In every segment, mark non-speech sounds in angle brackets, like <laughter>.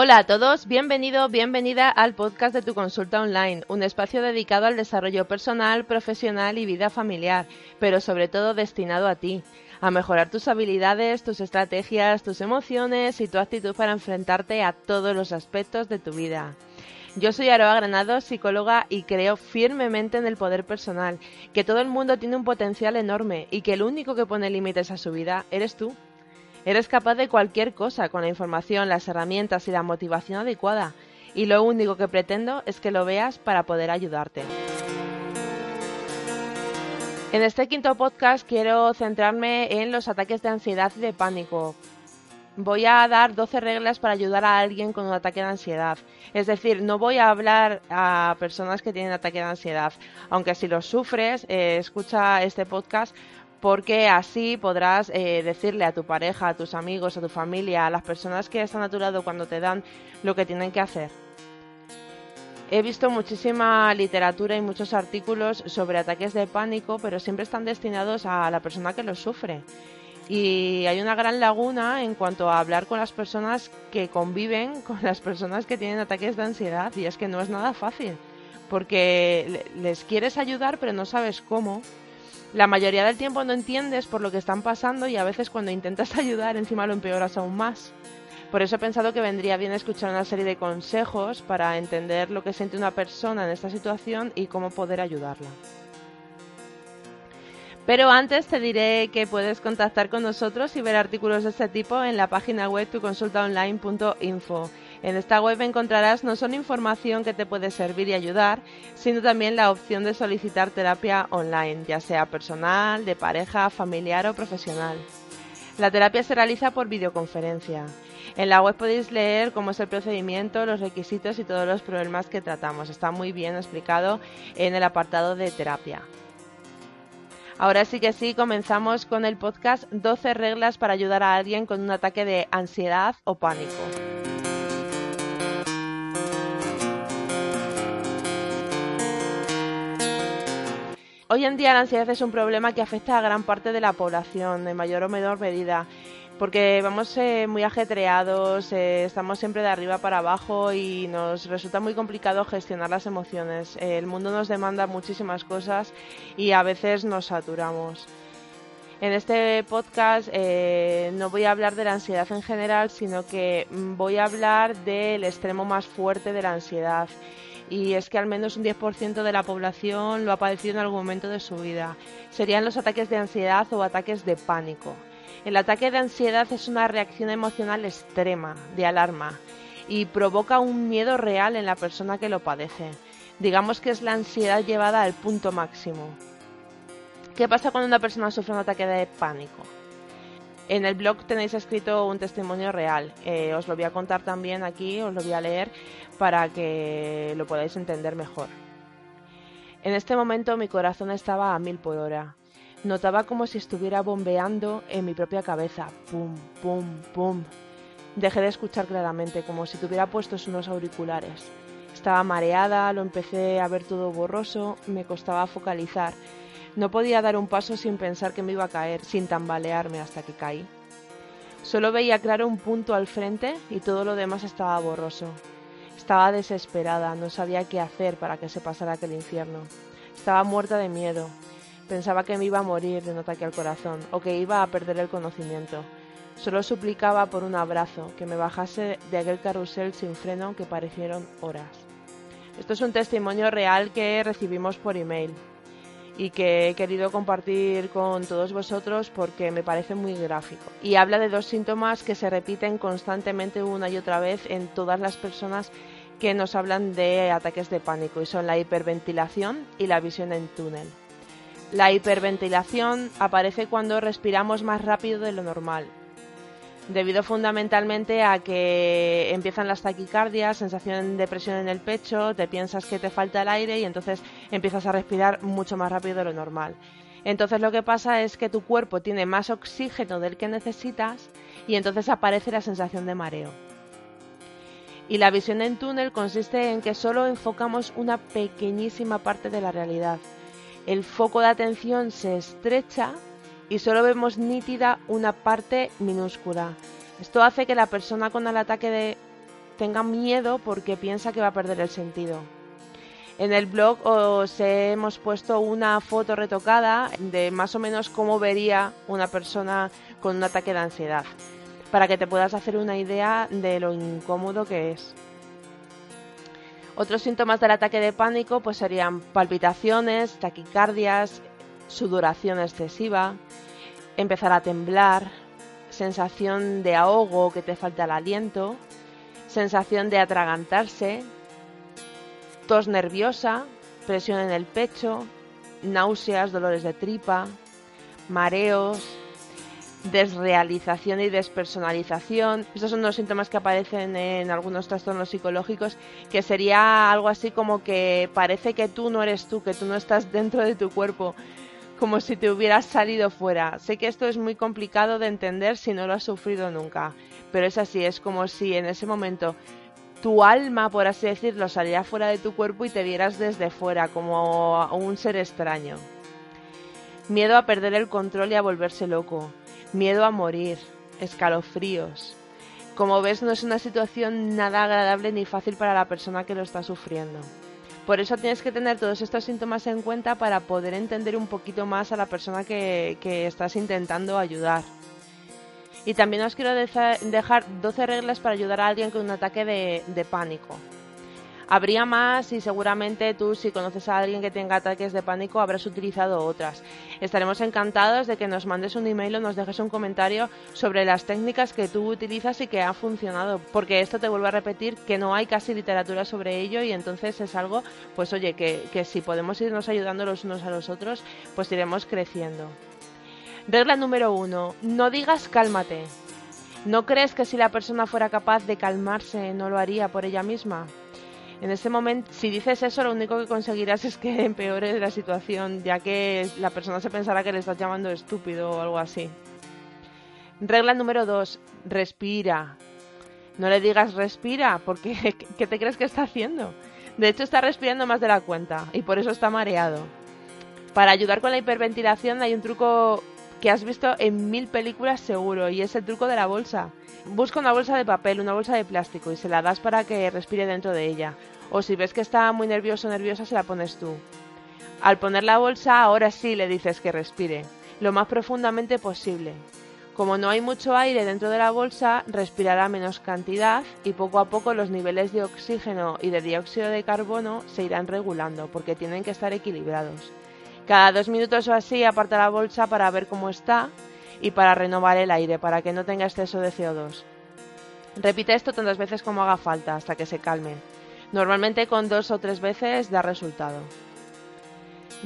Hola a todos, bienvenido, bienvenida al podcast de tu consulta online, un espacio dedicado al desarrollo personal, profesional y vida familiar, pero sobre todo destinado a ti, a mejorar tus habilidades, tus estrategias, tus emociones y tu actitud para enfrentarte a todos los aspectos de tu vida. Yo soy Aroa Granado, psicóloga, y creo firmemente en el poder personal, que todo el mundo tiene un potencial enorme y que el único que pone límites a su vida eres tú. Eres capaz de cualquier cosa con la información, las herramientas y la motivación adecuada, y lo único que pretendo es que lo veas para poder ayudarte. En este quinto podcast quiero centrarme en los ataques de ansiedad y de pánico. Voy a dar 12 reglas para ayudar a alguien con un ataque de ansiedad. Es decir, no voy a hablar a personas que tienen ataque de ansiedad, aunque si lo sufres, eh, escucha este podcast porque así podrás eh, decirle a tu pareja, a tus amigos, a tu familia, a las personas que están a tu lado cuando te dan lo que tienen que hacer. He visto muchísima literatura y muchos artículos sobre ataques de pánico, pero siempre están destinados a la persona que los sufre. Y hay una gran laguna en cuanto a hablar con las personas que conviven <laughs> con las personas que tienen ataques de ansiedad, y es que no es nada fácil, porque les quieres ayudar, pero no sabes cómo la mayoría del tiempo no entiendes por lo que están pasando y a veces cuando intentas <laughs> ayudar encima lo empeoras aún más. Por eso he pensado que vendría bien escuchar una serie de consejos para entender lo que siente una persona en esta situación y cómo poder ayudarla. Pero antes te diré que puedes contactar con nosotros y ver artículos de este tipo en la página web tuconsultaonline.info en esta web encontrarás no solo información que te puede servir y ayudar, sino también la opción de solicitar terapia online, ya sea personal, de pareja, familiar o profesional. La terapia se realiza por videoconferencia. En la web podéis leer cómo es el procedimiento, los requisitos y todos los problemas que tratamos. Está muy bien explicado en el apartado de terapia. Ahora sí que sí, comenzamos con el podcast 12 reglas para ayudar a alguien con un ataque de ansiedad o pánico. Hoy en día la ansiedad es un problema que afecta a gran parte de la población, en mayor o menor medida, porque vamos eh, muy ajetreados, eh, estamos siempre de arriba para abajo y nos resulta muy complicado gestionar las emociones. el mundo nos demanda muchísimas cosas y a veces nos saturamos. En este podcast eh, no voy a hablar de la ansiedad en general, sino que mm, voy a hablar del extremo más fuerte de la ansiedad y es que al menos un 10% de la población lo ha padecido en algún momento de su vida. Serían los ataques de ansiedad o ataques de pánico. El ataque de ansiedad es una reacción emocional extrema, de alarma, y provoca un miedo real en la persona que lo padece. Digamos que es la ansiedad llevada al punto máximo. ¿Qué pasa cuando una persona sufre un ataque de pánico? En el blog tenéis escrito un testimonio real. Eh, os lo voy a contar también aquí, os lo voy a leer para que lo podáis entender mejor. En este momento mi corazón estaba a mil por hora. Notaba como si estuviera bombeando en mi propia cabeza. Pum, pum, pum. Dejé de escuchar claramente, como si tuviera puestos unos auriculares. Estaba mareada, lo empecé a ver todo borroso, me costaba focalizar. No podía dar un paso sin pensar que me iba a caer, sin tambalearme hasta que caí. Solo veía claro un punto al frente y todo lo demás estaba borroso. Estaba desesperada, no sabía qué hacer para que se pasara aquel infierno. Estaba muerta de miedo. Pensaba que me iba a morir de un ataque al corazón o que iba a perder el conocimiento. Solo suplicaba por un abrazo, que me bajase de aquel carrusel sin freno que parecieron horas. Esto es un testimonio real que recibimos por email y que he querido compartir con todos vosotros porque me parece muy gráfico. Y habla de dos síntomas que se repiten constantemente una y otra vez en todas las personas que nos hablan de ataques de pánico y son la hiperventilación y la visión en túnel. La hiperventilación aparece cuando respiramos más rápido de lo normal, debido fundamentalmente a que empiezan las taquicardias, sensación de presión en el pecho, te piensas que te falta el aire y entonces empiezas a respirar mucho más rápido de lo normal. Entonces lo que pasa es que tu cuerpo tiene más oxígeno del que necesitas y entonces aparece la sensación de mareo. Y la visión en túnel consiste en que solo enfocamos una pequeñísima parte de la realidad el foco de atención se estrecha y solo vemos nítida una parte minúscula. Esto hace que la persona con el ataque de tenga miedo porque piensa que va a perder el sentido. En el blog os hemos puesto una foto retocada de más o menos cómo vería una persona con un ataque de ansiedad, para que te puedas hacer una idea de lo incómodo que es. Otros síntomas del ataque de pánico pues serían palpitaciones, taquicardias, sudoración excesiva, empezar a temblar, sensación de ahogo, que te falta el aliento, sensación de atragantarse, tos nerviosa, presión en el pecho, náuseas, dolores de tripa, mareos, desrealización y despersonalización. Estos son los síntomas que aparecen en algunos trastornos psicológicos, que sería algo así como que parece que tú no eres tú, que tú no estás dentro de tu cuerpo, como si te hubieras salido fuera. Sé que esto es muy complicado de entender si no lo has sufrido nunca, pero es así, es como si en ese momento tu alma, por así decirlo, saliera fuera de tu cuerpo y te vieras desde fuera, como un ser extraño. Miedo a perder el control y a volverse loco miedo a morir, escalofríos. Como ves, no es una situación nada agradable ni fácil para la persona que lo está sufriendo. Por eso tienes que tener todos estos síntomas en cuenta para poder entender un poquito más a la persona que, estás intentando ayudar. Y también os quiero dejar 12 reglas para ayudar a alguien con un ataque de pánico. Habría más y seguramente tú si conoces a alguien que tenga ataques de pánico habrás utilizado otras. Estaremos encantados de que nos mandes un email o nos dejes un comentario sobre las técnicas que tú utilizas y que han funcionado, porque esto te vuelvo a repetir que no hay casi literatura sobre ello y entonces es algo, pues oye, que, si podemos irnos ayudando los unos a los otros, pues iremos creciendo. Regla número uno, no digas cálmate. ¿No crees que si la persona fuera capaz de calmarse no lo haría por ella misma? En ese momento, si dices eso, lo único que conseguirás es que <laughs> empeore la situación, ya que la persona se pensará que le estás llamando estúpido o algo así. Regla número dos, respira. No le digas respira, porque <laughs> ¿qué te crees que está haciendo? De hecho, está respirando más de la cuenta y por eso está mareado. Para ayudar con la hiperventilación hay un truco que has visto en mil películas seguro y es el truco de la bolsa. Busca una bolsa de papel, una bolsa de plástico y se la das para que respire dentro de ella. O si ves que está muy nervioso o nerviosa, se la pones tú. Al poner la bolsa, ahora sí le dices que respire, lo más profundamente posible. Como no hay mucho aire dentro de la bolsa, respirará menos cantidad y poco a poco los niveles de oxígeno y de dióxido de carbono se irán regulando porque tienen que estar equilibrados. Cada dos minutos o así aparta la bolsa para ver cómo está y para renovar el aire, para que no tenga exceso de CO2. Repite esto tantas veces como haga falta hasta que se calme. Normalmente con dos o tres veces da resultado.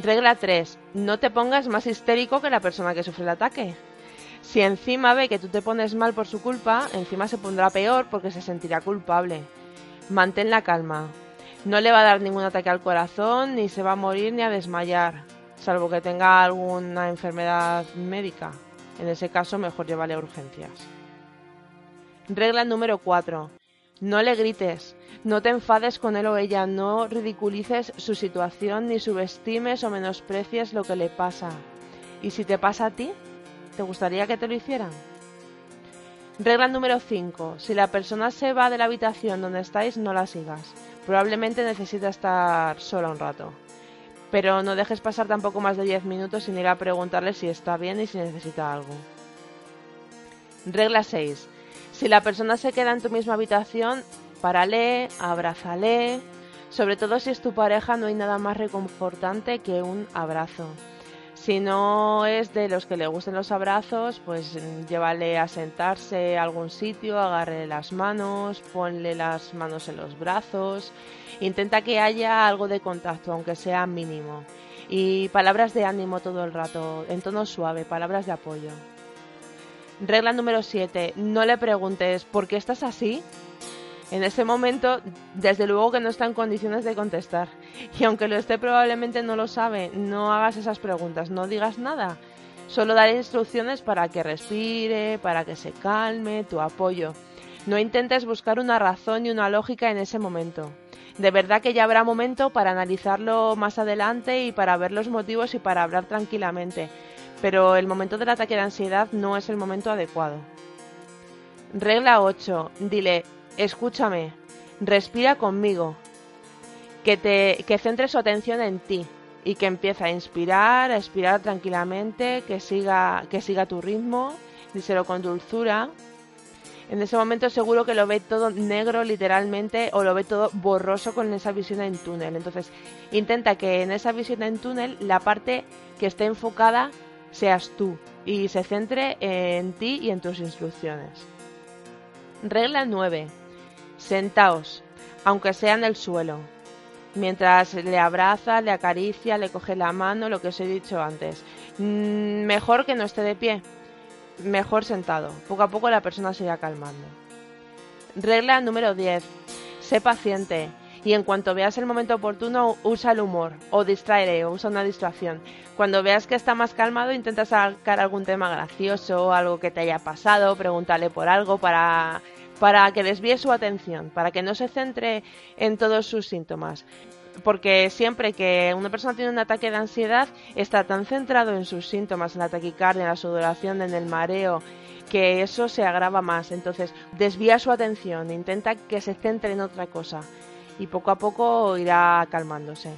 Regla 3. No te pongas más histérico que la persona que sufre el ataque. Si encima ve que tú te pones mal por su culpa, encima se pondrá peor porque se sentirá culpable. Mantén la calma. No le va a dar ningún ataque al corazón, ni se va a morir ni a desmayar, salvo que tenga alguna enfermedad médica. En ese caso, mejor llévale a urgencias. Regla número 4. No le grites, no te enfades con él o ella, no ridiculices su situación ni subestimes o menosprecies lo que le pasa. ¿Y si te pasa a ti? ¿Te gustaría que te lo hicieran? Regla número 5. Si la persona se va de la habitación donde estáis, no la sigas. Probablemente necesita estar sola un rato pero no dejes pasar tampoco más de 10 minutos sin ir a preguntarle si está bien y si necesita algo. Regla 6. Si la persona se queda en tu misma habitación, párale, abrázale. Sobre todo si es tu pareja, no hay nada más reconfortante que un abrazo. Si no es de los que le gusten los abrazos, pues llévale a sentarse a algún sitio, agarre las manos, ponle las manos en los brazos. Intenta que haya algo de contacto, aunque sea mínimo. Y palabras de ánimo todo el rato, en tono suave, palabras de apoyo. Regla número 7. No le preguntes ¿por qué estás así? En ese momento, desde luego que no está en condiciones de contestar. Y aunque lo esté, probablemente no lo sabe. No hagas esas preguntas, no digas nada. Solo daré instrucciones para que respire, para que se calme, tu apoyo. No intentes buscar una razón y una lógica en ese momento. De verdad que ya habrá momento para analizarlo más adelante y para ver los motivos y para hablar tranquilamente. Pero el momento del ataque de ansiedad no es el momento adecuado. Regla 8. Dile, escúchame, respira conmigo, que, te, que centre su atención en ti y que empiece a inspirar, a expirar tranquilamente, que siga, que siga tu ritmo, díselo con dulzura. En ese momento seguro que lo ve todo negro literalmente o lo ve todo borroso con esa visión en túnel. Entonces intenta que en esa visión en túnel la parte que esté enfocada seas tú y se centre en ti y en tus instrucciones. Regla 9. Sentaos, aunque sea en el suelo, mientras le abraza, le acaricia, le coge la mano, lo que os he dicho antes. Mm, mejor que no esté de pie, mejor sentado. Poco a poco la persona se irá calmando. Regla número 10. Sé paciente y en cuanto veas el momento oportuno usa el humor o distraeré o usa una distracción. Cuando veas que está más calmado intenta sacar algún tema gracioso, algo que te haya pasado, pregúntale por algo para para que desvíe su atención, para que no se centre en todos sus síntomas. Porque siempre que una persona tiene un ataque de ansiedad, está tan centrado en sus síntomas, en la taquicardia, en la sudoración, en el mareo, que eso se agrava más. Entonces, desvía su atención, intenta que se centre en otra cosa y poco a poco irá calmándose.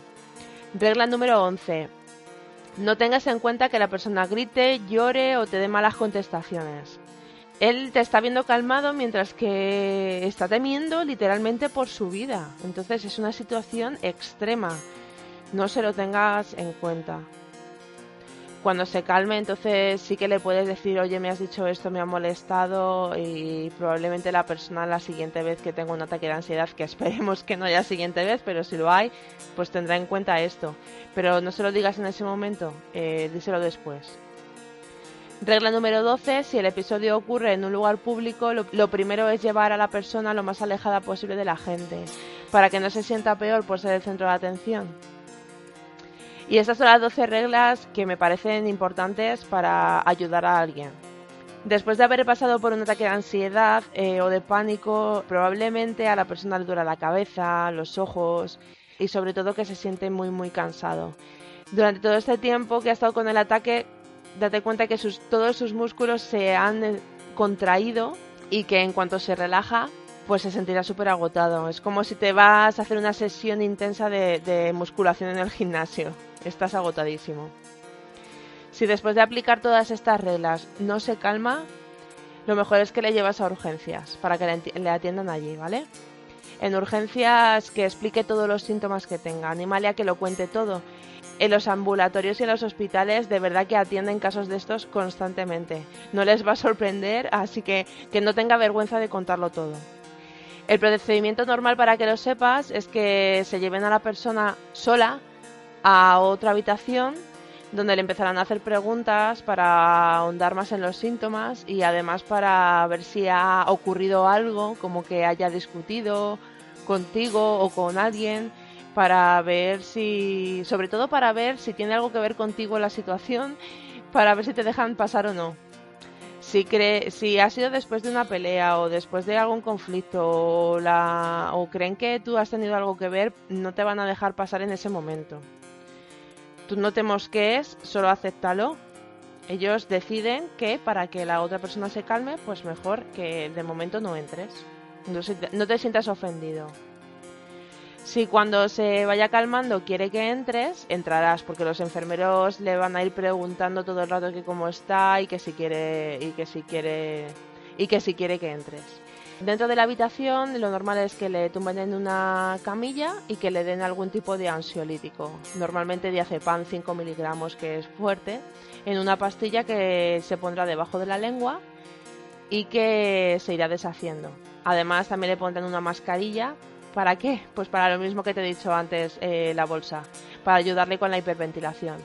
Regla número 11. No tengas en cuenta que la persona grite, llore o te dé malas contestaciones. Él te está viendo calmado mientras que está temiendo literalmente por su vida. Entonces es una situación extrema. No se lo tengas en cuenta. Cuando se calme, entonces sí que le puedes decir, oye, me has dicho esto, me ha molestado y probablemente la persona la siguiente vez que tenga un ataque de ansiedad, que <laughs> esperemos que no haya siguiente vez, pero si lo hay, pues tendrá en cuenta esto. Pero no se lo digas en ese momento, eh, díselo después. Regla número 12. Si el episodio ocurre en un lugar público, lo, primero es llevar a la persona lo más alejada posible de la gente, para que no se sienta peor por ser el centro de atención. Y estas son las 12 reglas que me parecen importantes para ayudar a alguien. Después de haber pasado por un ataque de ansiedad eh, o de pánico, probablemente a la persona le dura la cabeza, los ojos y sobre todo que se siente muy muy cansado. Durante todo este tiempo que ha estado con el ataque, date cuenta que todos sus músculos se han eh, contraído y que en cuanto se relaja, pues se sentirá súper agotado. Es como si te vas a hacer una sesión intensa de, musculación en el gimnasio. Estás agotadísimo. Si después de aplicar todas estas reglas no se calma, lo mejor es que le llevas a urgencias para que le, atiendan allí, ¿vale? En urgencias que explique todos los síntomas que tenga, anímale a que lo cuente todo en los ambulatorios y en los hospitales de verdad que atienden casos de estos constantemente. No les va a sorprender, así que que no tenga vergüenza de contarlo todo. El procedimiento normal para que lo sepas es que se lleven a la persona sola a otra habitación donde le empezarán a hacer preguntas para ahondar más en los síntomas y además para ver si ha ocurrido algo, como que haya discutido contigo o con alguien para ver si, sobre todo para ver si tiene algo que ver contigo la situación, para ver si te dejan pasar o no. Si, cree, si ha sido después de una pelea o después de algún conflicto o, la, o creen que tú has tenido algo que ver, no te van a dejar pasar en ese momento. Tú no te mosquees, solo acéptalo. Ellos deciden que para que la otra persona se calme, pues mejor que de momento no entres. no te sientas ofendido. Si cuando se vaya calmando quiere que entres, entrarás, porque los enfermeros le van a ir preguntando todo el rato que cómo está y que si quiere y que si quiere y que si quiere que entres. Dentro de la habitación lo normal es que le tumben en una camilla y que le den algún tipo de ansiolítico, normalmente diazepam 5 miligramos que es fuerte, en una pastilla que se pondrá debajo de la lengua y que se irá deshaciendo. Además también le pondrán una mascarilla. ¿Para qué? Pues para lo mismo que te he dicho antes, eh, la bolsa, para ayudarle con la hiperventilación,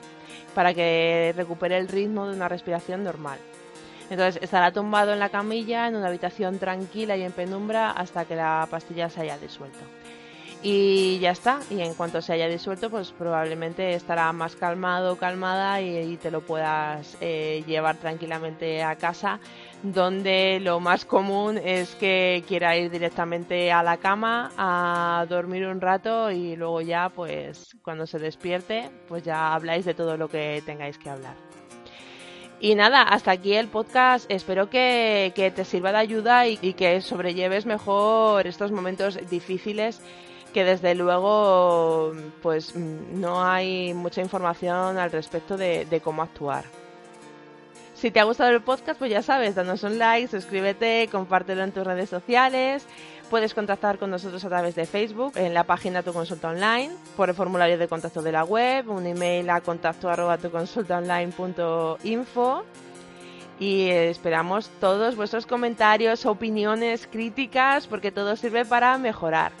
para que recupere el ritmo de una respiración normal. Entonces estará tumbado en la camilla, en una habitación tranquila y en penumbra, hasta que la pastilla se haya disuelto. Y ya está, y en cuanto se haya disuelto, pues probablemente estará más calmado, calmada y, te lo puedas eh, llevar tranquilamente a casa, donde lo más común es que quiera ir directamente a la cama a dormir un rato y luego ya, pues cuando se despierte, pues ya habláis de todo lo que tengáis que hablar. Y nada, hasta aquí el podcast. Espero que, te sirva de ayuda y, que sobrelleves mejor estos momentos difíciles que desde luego pues no hay mucha información al respecto de, de cómo actuar. Si te ha gustado el podcast, pues ya sabes, danos un like, suscríbete, compártelo en tus redes sociales. Puedes contactar con nosotros a través de Facebook, en la página Tu Consulta Online, por el formulario de contacto de la web, un email a contacto arroba tuconsultaonline.info y esperamos todos vuestros comentarios, opiniones, críticas, porque todo sirve para mejorar.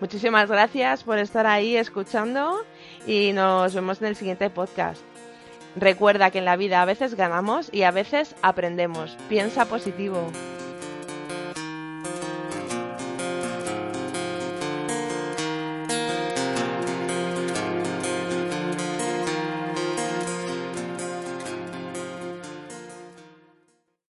Muchísimas gracias por estar ahí escuchando y nos vemos en el siguiente podcast. Recuerda que en la vida a veces ganamos y a veces aprendemos. Piensa positivo.